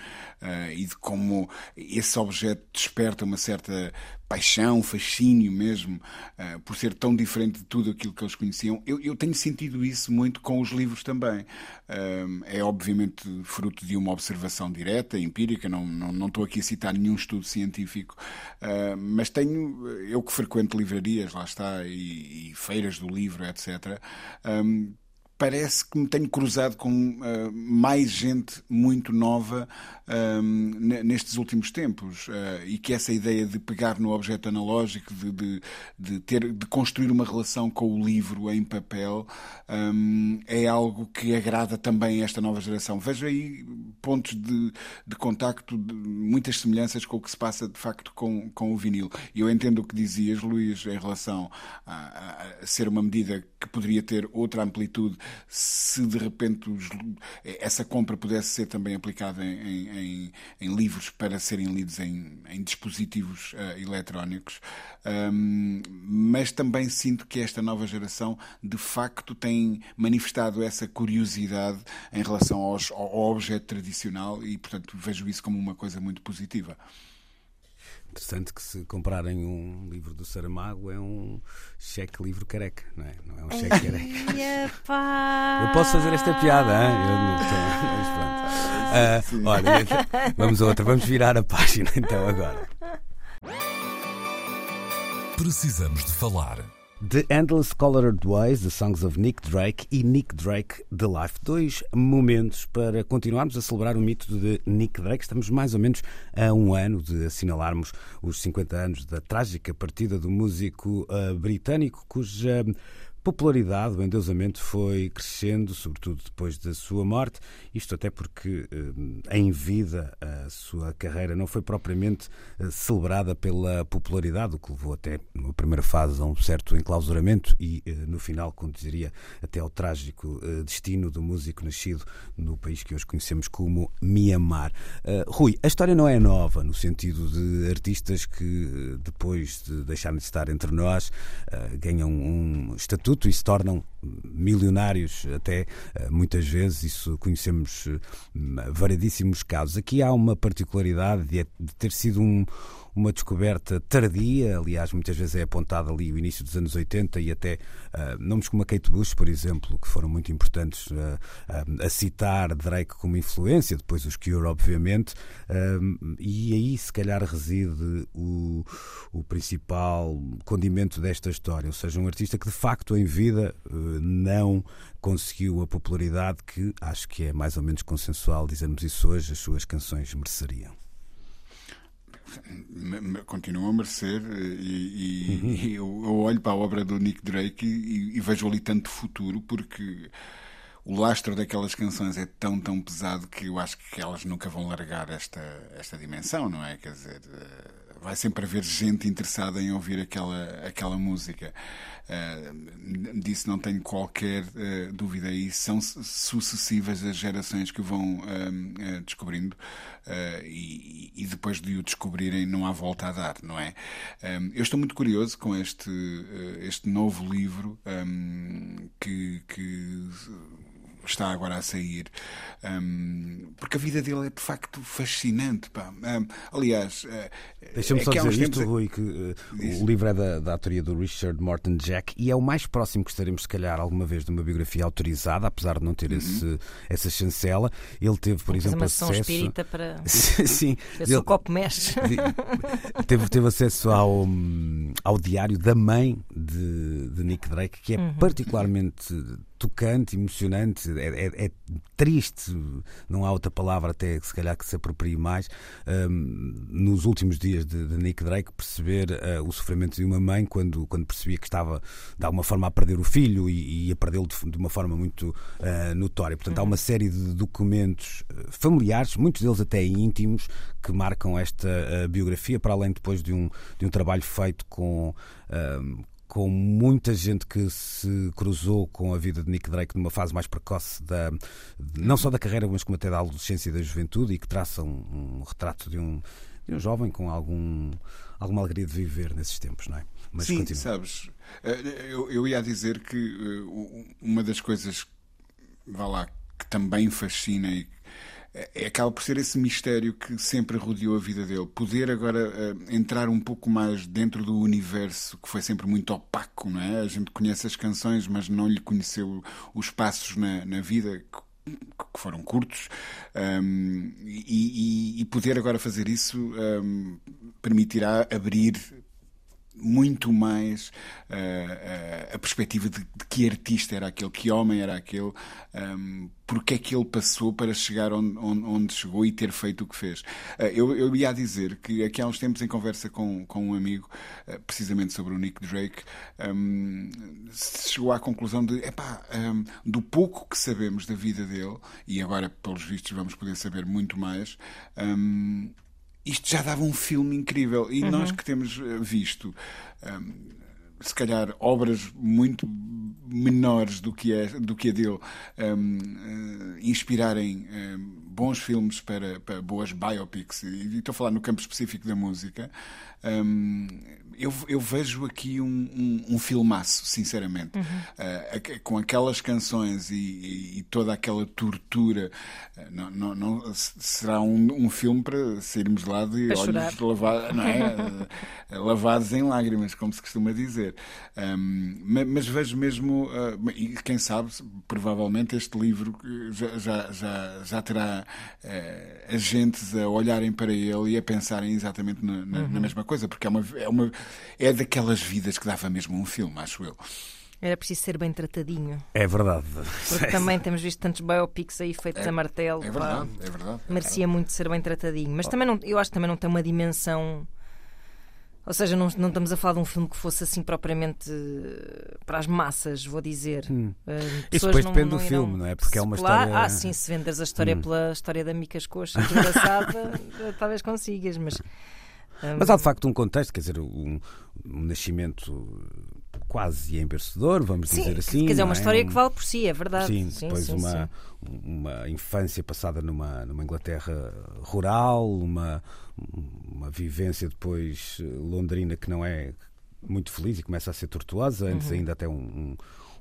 eh, e de como esse objeto desperta uma certa paixão, fascínio mesmo, eh, por ser tão diferente de tudo aquilo que eles conheciam. Eu, eu tenho sentido isso muito com os livros também. Um, é obviamente fruto de uma observação direta, empírica, não, não, não estou aqui a citar nenhum estudo científico, uh, mas tenho, eu que frequento livrarias, lá está, e, e feiras do livro, etc. um, parece que me tenho cruzado com uh, mais gente muito nova um, ne- nestes últimos tempos uh, e que essa ideia de pegar no objeto analógico, de, de, de ter, de construir uma relação com o livro em papel um, é algo que agrada também a esta nova geração. Vejo aí pontos de, de contacto, de muitas semelhanças com o que se passa de facto com, com o vinil. E eu entendo o que dizias, Luís, em relação a, a- a ser uma medida que poderia ter outra amplitude se de repente os- essa compra pudesse ser também aplicada em, em- em- em livros para serem lidos em, em dispositivos eh, eletrónicos. Um, mas também sinto que esta nova geração de facto tem manifestado essa curiosidade em relação aos- ao, ao objeto tradicional e, portanto, vejo isso como uma coisa muito positiva. Interessante que se comprarem um livro do Saramago é um cheque livro careca, não é? Não é um cheque careca. Ia, pá. Eu posso fazer esta piada, hein? Eu não mas pronto. Ah, olha, então, vamos a outra, vamos virar a página então agora. Precisamos de falar. The Endless Colored Ways, The Songs of Nick Drake e Nick Drake The Life. Dois momentos para continuarmos a celebrar o mito de Nick Drake. Estamos mais ou menos a um ano de assinalarmos os 50 anos da trágica partida do músico ah, britânico, cuja popularidade, o endeusamento foi crescendo, sobretudo depois da sua morte. Isto até porque eh, em vida a sua carreira não foi propriamente eh, celebrada pela popularidade, o que levou até numa primeira fase a um certo enclausuramento e eh, no final conduziria até ao trágico destino do músico nascido no país que hoje conhecemos como Mianmar. Rui, a história não é nova no sentido de artistas que depois de deixarem de estar entre nós ganham um estatuto e se tornam milionários até muitas vezes, isso conhecemos variedíssimos casos. Aqui há uma particularidade de ter sido um uma descoberta tardia, aliás, muitas vezes é apontado ali o início dos anos 80 e até uh, nomes como a Kate Bush, por exemplo, que foram muito importantes uh, uh, a citar Drake como influência, depois os Cure, obviamente, e aí se calhar reside o, o principal condimento desta história, ou seja, um artista que de facto em vida não conseguiu a popularidade que acho que é mais ou menos consensual dizermos isso hoje, as suas canções mereceriam continuam a merecer eh, e, e, e eu, eu, olho para a obra do Nick Drake e, e, vejo ali tanto futuro porque o lastro daquelas canções é tão, tão pesado que eu acho que elas nunca vão largar esta, esta dimensão, não é? Quer dizer, eh, vai sempre haver gente interessada em ouvir aquela, aquela música. Uh, disso não tenho qualquer uh, dúvida. E são sucessivas as gerações que vão uh, descobrindo e, e, depois de o descobrirem não há volta a dar, não é? eu estou muito curioso com este, este novo livro um, que, que está agora a sair. Um, porque a vida dele é de facto fascinante. Um, aliás, deixa-me é só dizer isto, tempos... Rui, que uh, o livro é da, da autoria do Richard Morton Jack e é o mais próximo que estaremos, se calhar, alguma vez de uma biografia autorizada, apesar de não ter uhum. esse, essa chancela. Ele teve, por exemplo, uma acesso. espírita para. Sim, ele... o copo mexe. teve, teve acesso ao, ao diário da mãe de, de Nick Drake, que é uhum. particularmente tocante, emocionante, é, é, é, triste, não há outra palavra até se calhar que se aproprie mais, um, nos últimos dias de, de Nick Drake, perceber uh, o sofrimento de uma mãe quando, quando percebia que estava de alguma forma a perder o filho e, e a perdê-lo de, de, uma forma muito uh, notória. Portanto, há uma série de documentos uh, familiares, muitos deles até íntimos, que marcam esta uh, biografia, para além depois de um, de um trabalho feito com com muita gente que se cruzou com a vida de Nick Drake numa fase mais precoce, da, não só da carreira, mas como até da adolescência e da juventude, e que traça um, um retrato de um, de um jovem com algum, alguma alegria de viver nesses tempos, não é? Mas Sim, continua. sabes, eh, eu, eu ia dizer que eh, uma das coisas, vá lá, que também fascina e é, acaba por ser esse mistério que sempre rodeou a vida dele. Poder agora uh, entrar um pouco mais dentro do universo que foi sempre muito opaco, não é? A gente conhece as canções, mas não lhe conheceu os passos na, na vida que foram curtos um, e, e, poder agora fazer isso um, permitirá abrir muito mais uh, a perspectiva de, de, que artista era aquele, que homem era aquele, um, porque é que ele passou para chegar onde, onde, onde chegou e ter feito o que fez. Uh, eu, eu ia dizer que aqui há uns tempos, em conversa com, com um amigo, precisamente sobre o Nick Drake, um, chegou à conclusão de, epá, um, do pouco que sabemos da vida dele, e agora, pelos vistos, vamos poder saber muito mais. Um, isto já dava um filme incrível. E uhum. nós que temos eh, visto. Um, se calhar obras muito menores do que é do que a dele um, uh, inspirarem um, bons filmes para, para, boas biopics e estou a falar no campo específico da música um, eu, eu, vejo aqui um, um, um filmaço, sinceramente. Uhum. Uh, com aquelas canções e, e, e toda aquela tortura, uh, não, não, não, será um, um, filme para sairmos lá de para olhos é? lavados em lágrimas, como se costuma dizer. Um, mas, vejo mesmo, e quem sabe, provavelmente este livro já, já, já, já terá agentes a olharem para ele e a pensarem exatamente na, na, uhum. na mesma coisa, porque é uma, é uma é daquelas vidas que dava mesmo um filme, acho eu. Era preciso ser bem tratadinho. É verdade. Porque também temos visto tantos biopics aí feitos é, a martelo. É verdade, pá. é verdade. Merecia muito ser bem tratadinho. Mas também não, eu acho que também não tem uma dimensão. Ou seja, não, não estamos a falar de um filme que fosse assim propriamente eh, para as massas, vou dizer. Hum. Uh, Isso depois não, depende não do filme, não é? Porque é uma história. Ah, sim, se venderes a história hum. pela história da Micas Coxa, engraçada, talvez consigas, mas. Mas há de facto um contexto, quer dizer, um, um nascimento quase embercedor, vamos sim, dizer assim. Quer dizer, é uma história que vale por si, é verdade. Sim, sim depois sim, uma, uma infância passada numa, numa Inglaterra rural, uma, uma vivência depois londrina que não é muito feliz e começa a ser tortuosa, antes uhum. ainda até um, um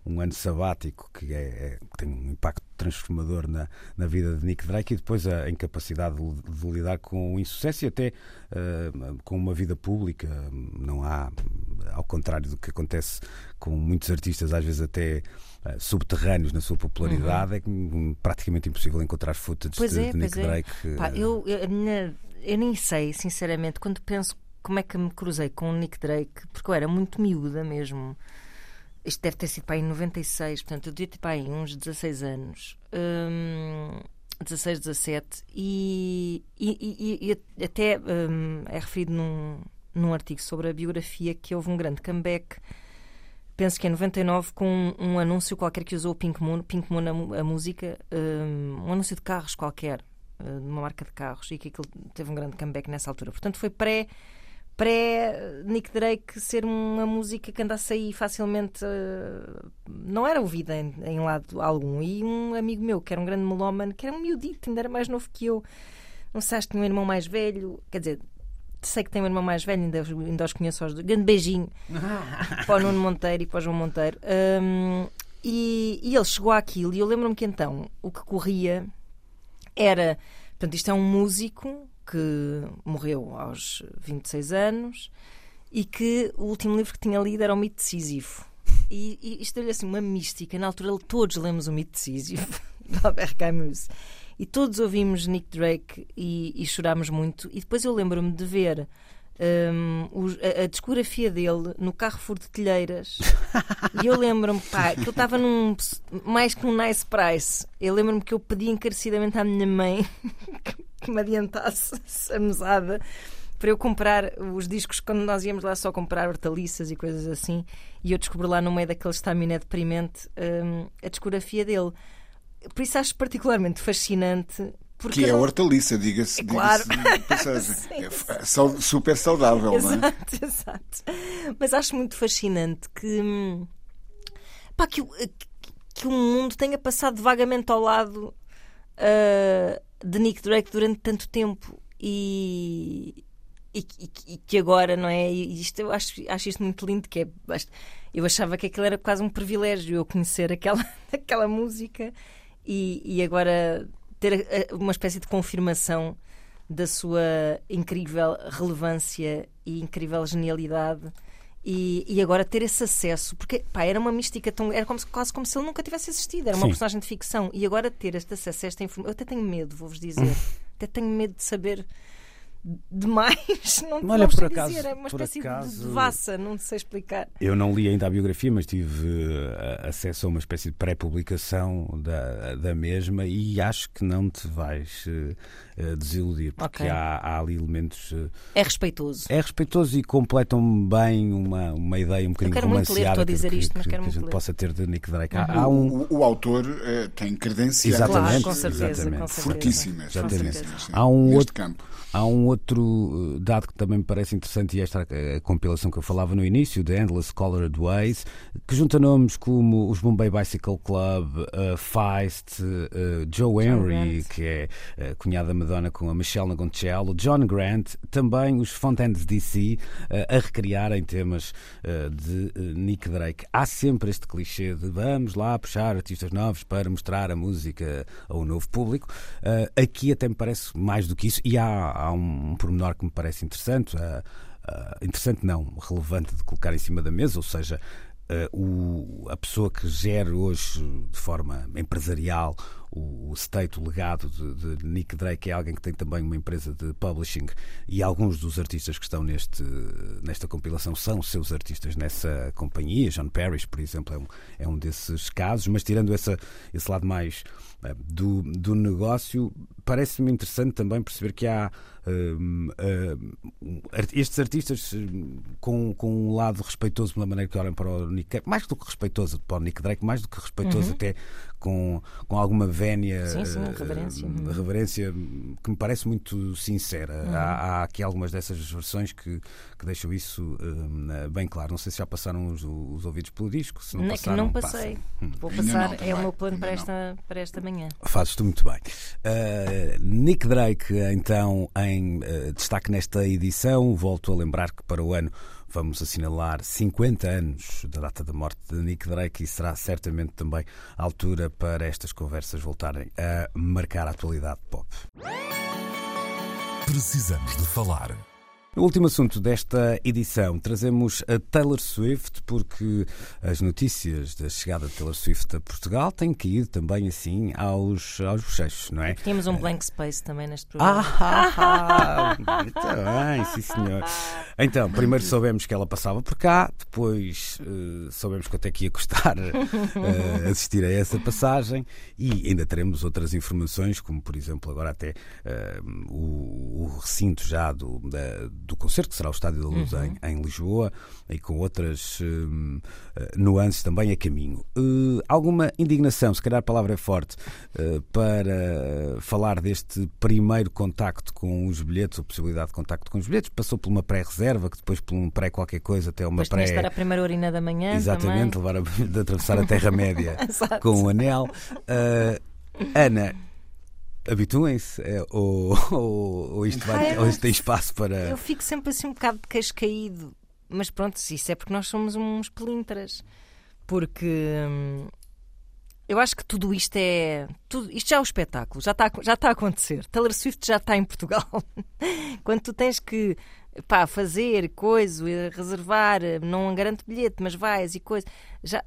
um ano sabático que, é, é, tem um impacto transformador na, na vida de Nick Drake e depois a incapacidade de, de lidar com o insucesso e até uh, com uma vida pública. Não há, ao contrário do que acontece com muitos artistas, às vezes até uh, subterrâneos na sua popularidade, uhum. é praticamente impossível encontrar footage pois de, é, de Nick é. Drake. Pá, eu, eu, eu nem sei, sinceramente, quando penso como é que me cruzei com o Nick Drake, porque eu era muito miúda mesmo. Isto deve ter sido para aí em 96, portanto, eu devia ter para aí uns 16 anos. Hum, 16, 17. E, e, e, e até hum, é referido num, num artigo sobre a biografia que houve um grande comeback. Penso que em 99, com um, um anúncio qualquer que usou o Pink Moon, Pink Moon a, a música, um, um anúncio de carros qualquer, uh, de uma marca de carros, e que aquilo teve um grande comeback nessa altura. Portanto, foi pré pré-Nick Drake ser uma música que andasse aí facilmente. Uh, não era ouvida em, em, lado algum. E um amigo meu, que era um grande melómano, que era um miudito, ainda era mais novo que eu, não sei, que tinha um irmão mais velho, quer dizer. Sei que tem um irmão mais velho, ainda, ainda os conheço aos dois. Grande beijinho para o Nuno Monteiro e para o João Monteiro. Um, e, e ele chegou àquilo, e eu lembro-me que então o que corria era. Portanto, isto é um músico que morreu aos 26 anos e que o último livro que tinha lido era o Mito Decisivo. E, e isto deu-lhe assim uma mística. Na altura todos lemos o Mito Decisivo, de Albert Camus. E todos ouvimos Nick Drake e, e chorámos muito. E depois eu lembro-me de ver um, a, a, discografia dele no Carrefour de Telheiras. e eu lembro-me, pá, que eu estava num mais que um nice price. Eu lembro-me que eu pedi encarecidamente à minha mãe que me adiantasse a mesada para eu comprar os discos quando nós íamos lá só comprar hortaliças e coisas assim. E eu descobri lá no meio daquele estaminé deprimente um, a discografia dele. Por isso acho particularmente fascinante porque que é hortaliça, diga-se. É claro. Diga é, é super saudável, exato, não é? Exato. Mas acho muito fascinante que, pá, que, que o mundo tenha passado vagamente ao lado uh, de Nick Drake durante tanto tempo e, e, e, que agora, não é? E isto, eu acho, acho isto muito lindo, que é. Eu achava que aquilo era quase um privilégio eu conhecer aquela, aquela música e, e agora ter uma espécie de confirmação da sua incrível relevância e incrível genialidade e, e, agora ter esse acesso, porque pá, era uma mística tão. Era como, quase como se ele nunca tivesse existido, era uma Sim. personagem de ficção. E agora ter este acesso a esta informação. Eu até tenho medo, vou-vos dizer. até tenho medo de saber demais. Não, Olha, não por acaso, dizer, é uma espécie acaso, de devassa, não sei explicar. Eu não li ainda a biografia, mas tive uh, acesso a uma espécie de pré-publicação da, da mesma e acho que não te vais uh, desiludir, porque okay. há, há, ali elementos. Uh, é respeitoso. É respeitoso e completam bem uma, uma ideia um bocadinho romanceada dizer que, isto, mas que, quero que a gente ler. possa ter de Nick Drake. Uhum. Há um... o, o, autor tem credenciais exatamente, claro, com certeza, exatamente. Com certeza. fortíssimas. Exatamente. há um outro campo. Há um outro eh, dado que também me parece interessante, e esta a, a compilação que eu falava no início, The Endless Colored Ways, que junta nomes como os Bombay Bicycle Club, uh, Feist, uh, Joe Henry, que é uh, cunhada da Madonna com a Michelle Nagoncello, John Grant, também os Fontaine's DC, a recriarem temas de Nick Drake. Há sempre este clichê de vamos lá puxar artistas novos para mostrar a música ao novo público. aqui até me parece mais do que isso, e há há um, pormenor que me parece interessante, uh, uh, interessante não, relevante de colocar em cima da mesa, ou seja, uh, o, a pessoa que gera hoje de forma empresarial o, o state, o legado de, de, Nick Drake é alguém que tem também uma empresa de publishing e alguns dos artistas que estão neste, nesta compilação são seus artistas nessa companhia. John Parrish, por exemplo, é um, é um desses casos, mas tirando essa, esse lado mais uh, do, do negócio, parece-me interessante também perceber que há uh, uh, estes artistas com, com um lado respeitoso pela maneira que olham para o Nick Drake, mais do que respeitoso para o Nick Drake, mais do que respeitoso uhum. até com, com alguma vénia, sim, sim, reverência. Uh, reverência que me parece muito sincera. Uhum. Há, há, aqui algumas dessas versões que, que deixam isso uh, bem claro. Não sei se já passaram os, os ouvidos pelo disco. Se não, não passaram, não passei. Hum. Vou passar, não, é o meu plano para esta, para esta manhã. Fazes tu muito bem. Uh, Nick Drake, então, em destaque nesta edição. Volto a lembrar que para o ano vamos assinalar 50 anos da data da morte de Nick Drake e será certamente também a altura para estas conversas voltarem a marcar a atualidade pop. Precisamos de falar. No último assunto desta edição, trazemos a Taylor Swift, porque as notícias da chegada de Taylor Swift a Portugal têm que ir também assim aos, aos bochechos, não é? Tínhamos um blank space também neste programa. Ah, muito bem, sim senhor. Então, primeiro soubemos que ela passava por cá, depois uh, soubemos quanto é que ia custar uh, assistir a essa passagem e ainda teremos outras informações, como por exemplo agora até uh, o, o, recinto já do, da, do concerto, que será o Estádio da Luz uhum. em, em, Lisboa, e com outras uh, nuances também a caminho. Uh, alguma indignação, se calhar a palavra é forte, uh, para falar deste primeiro contacto com os bilhetes, ou possibilidade de contacto com os bilhetes. Passou por uma pré-reserva, que depois por um pré-qualquer coisa até uma depois pré. estar a primeira urina da manhã. Exatamente, levar a, de atravessar a Terra-média com o anel. Ana, habituem-se é, ou, ou, ou, isto vai, ou isto tem espaço para. Eu fico sempre assim um bocado de queixo caído, mas pronto, isso é porque nós somos uns pelintras. Porque hum, eu acho que tudo isto é. Tudo, isto já é um espetáculo, já está, já está a acontecer. Taylor Swift já está em Portugal. Quando tu tens que pá, fazer coisa, reservar, não garante bilhete, mas vais e coisa. Já,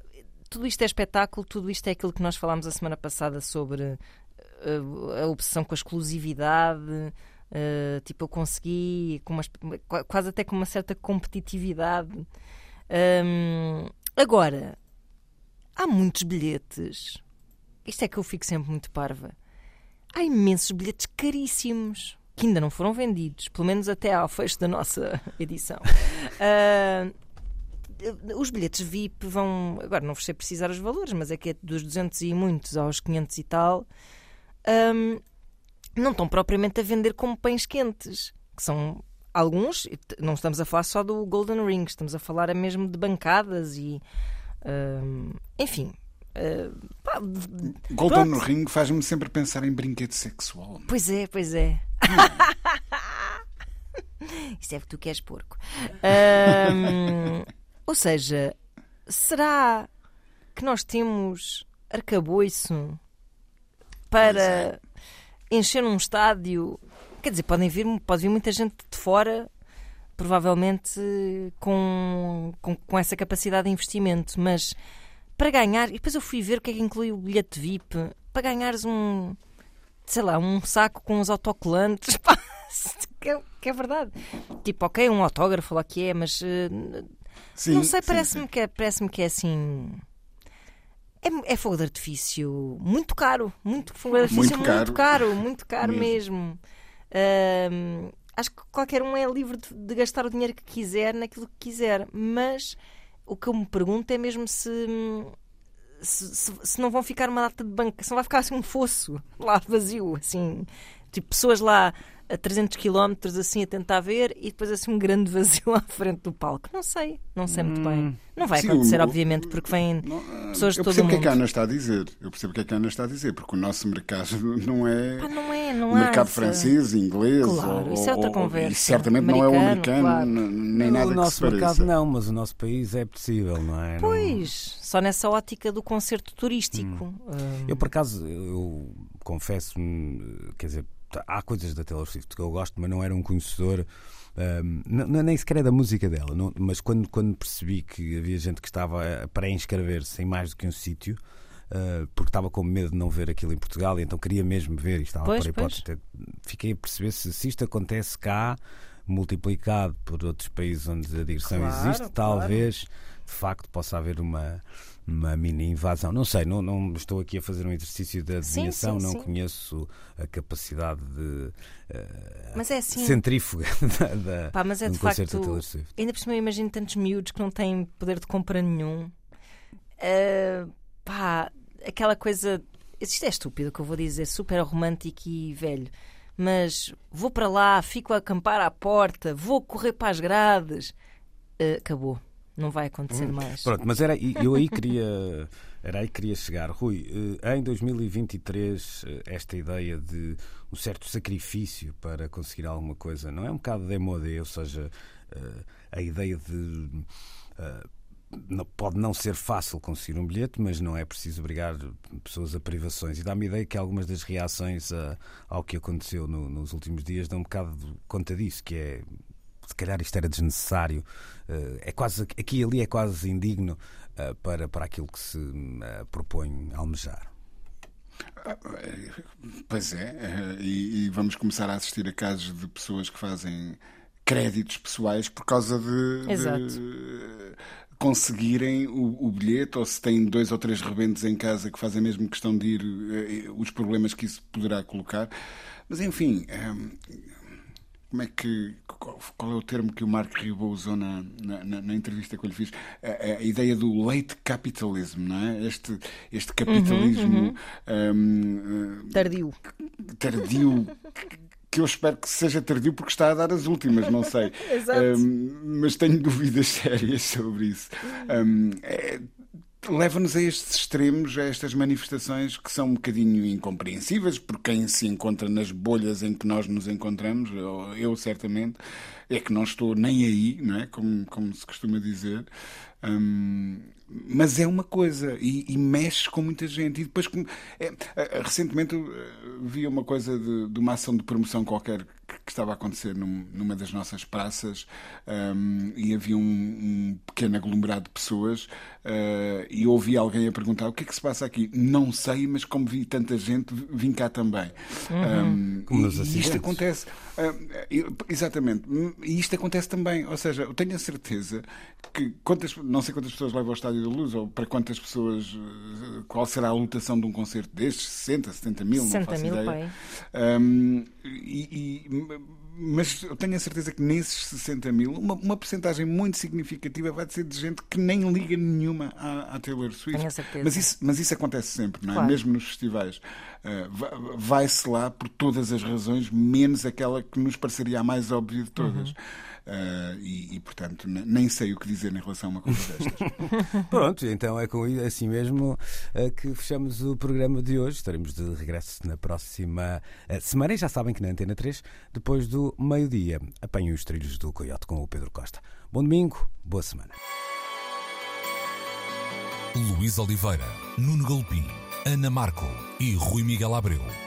tudo isto é espetáculo, tudo isto é aquilo que nós falámos a semana passada sobre a obsessão com a exclusividade. Uh, tipo, eu consegui, com uma, quase até com uma certa competitividade. Um, agora, há muitos bilhetes. Isto é que eu fico sempre muito parva. Há imensos bilhetes caríssimos que ainda não foram vendidos, pelo menos até ao fecho da nossa edição. Uh, os bilhetes VIP vão. Agora não vos sei precisar os valores, mas é que é dos 200 e muitos aos 500 e tal um, não estão propriamente a vender como pães quentes, que são alguns, não estamos a falar só do Golden Ring, estamos a falar mesmo de bancadas e um, enfim. Uh, pá, Golden pronto. Ring faz-me sempre pensar em brinquedo sexual. Pois é, pois é. Isso é que tu queres porco. Um, ou seja, será que nós temos arcabouço para é. encher um estádio. Quer dizer, podem vir, pode vir muita gente de fora, provavelmente com, com, com essa capacidade de investimento, mas para ganhar, e depois eu fui ver o que é que inclui o bilhete VIP, para ganhares um, sei lá, um saco com os autocolantes, pá, que, é, que é verdade. Tipo, ok, um autógrafo lá que é, mas uh, sim, não sei, parece-me que, é, parece que é assim é, é, fogo de artifício muito caro, muito fogo de artifício muito, muito caro, muito caro mesmo. mesmo. acho que qualquer um é livre de, de, gastar o dinheiro que quiser naquilo que quiser, mas o que eu me pergunto é mesmo se, se, se, se não vão ficar uma data de banca, se não vai ficar assim um fosso lá vazio, assim, tipo pessoas lá a 300 km assim a tentar ver e depois assim um grande vazio à frente do palco. Não sei, não sei muito bem. Hum, não vai Sim, acontecer, o, obviamente, porque vêm pessoas de todo o mundo. Eu percebo o que é que a Ana está a dizer. Eu percebo o que é que a Ana está a dizer, porque o nosso mercado não é, ah, não é não o mercado francês, inglês, claro, ou, isso é outra conversa. E certamente não é o americano, claro. nem nada o nosso que se mercado não, mas o nosso país é possível, não é? Pois, não... só nessa ótica do concerto turístico. Hum. Hum. Eu por acaso eu confesso-me, quer dizer, há coisas da Taylor Swift que eu gosto, mas não era um conhecedor. Um, não, nem sequer é da música dela, não, mas quando, quando percebi que havia gente que estava a pré-inscrever-se em mais do que um sítio, uh, porque estava com medo de não ver aquilo em Portugal e então queria mesmo ver e estava pois, por hipótese. Fiquei a perceber se, se isto acontece cá, multiplicado por outros países onde a digressão claro, existe, claro. talvez de facto possa haver uma uma mini invasão. Não sei, não, não estou aqui a fazer um exercício de adivinhação, sim, sim, não sim. conheço a capacidade de uh, mas é assim, centrífuga da, da pá, mas é de facto, Ainda por cima eu imagino tantos miúdos que não têm poder de compra nenhum. Uh, pá, aquela coisa. Isto é estúpido o que eu vou dizer, super romântico e velho. Mas vou para lá, fico a acampar à porta, vou correr para as grades. Uh, acabou não vai acontecer hum. mais. Pronto, mas era, eu aí queria, era aí que queria chegar. Rui, eh, em 2023, eh, esta ideia de um certo sacrifício para conseguir alguma coisa, não é um bocado de demodé, ou seja, a ideia de pode não ser fácil conseguir um bilhete, mas não é preciso obrigar pessoas a privações. E dá-me ideia que algumas das reações a, ao que aconteceu no, nos últimos dias dão um bocado conta disso, que é se calhar isto era desnecessário, eh, é quase, aqui e ali é quase indigno eh, para, para aquilo que se eh, propõe almejar. Pois é, e, e, vamos começar a assistir a casos de pessoas que fazem créditos pessoais por causa de, de conseguirem o, o, bilhete ou se têm dois ou três rebentos em casa que fazem mesmo questão de ir, os problemas que isso poderá colocar. Mas enfim, como é que. Qual é o termo que o Mark Ribot usou na, na, na, entrevista que eu lhe fiz? A, a, ideia do late capitalism, não é? Este, este capitalismo. Uhum, uhum. Um, tardio. Tardio. que eu espero que seja tardio porque está a dar as últimas, não sei. um, mas tenho dúvidas sérias sobre isso. Um, é, leva-nos a estes extremos, a estas manifestações que são um bocadinho incompreensíveis por quem se encontra nas bolhas em que nós nos encontramos, eu, eu certamente, é que não estou nem aí, não é? como, como se costuma dizer. Hum, mas é uma coisa e, e, mexe com muita gente. E depois, é, recentemente, vi uma coisa de, de, uma ação de promoção qualquer que estava a acontecer num, numa das nossas praças um, e havia um, um, pequeno aglomerado de pessoas uh, e ouvi alguém a perguntar o que é que se passa aqui. Não sei, mas como vi tanta gente, vim cá também. Uhum. Um, como nos e isto acontece. Uh, exatamente. E isto acontece também. Ou seja, eu tenho a certeza que quantas, não sei quantas pessoas levam ao Estádio da Luz ou para quantas pessoas, uh, qual será a lotação de um concerto destes? 60, 70 mil? 60 não faço mil, ideia. pai. Um, e, e mas eu tenho a certeza que nesses 60 mil, uma, uma porcentagem muito significativa vai ser de gente que nem liga nenhuma à, à Taylor Swift. Tenho certeza. Mas isso, mas isso acontece sempre, não é? Claro. Mesmo nos festivais. Uh, vai-se lá por todas as razões, menos aquela que nos pareceria a mais óbvia de todas. Uhum. Uh, e, e, portanto, nem sei o que dizer em relação a uma coisa destas. Pronto, então é com assim mesmo uh, que fechamos o programa de hoje. Estaremos de regresso na próxima uh, semana e já sabem que na Antena 3, depois do meio-dia, apanhem os trilhos do Coyote com o Pedro Costa. Bom domingo, boa semana. Luís Oliveira, Nuno Galpim, Ana Marco e Rui Miguel Abreu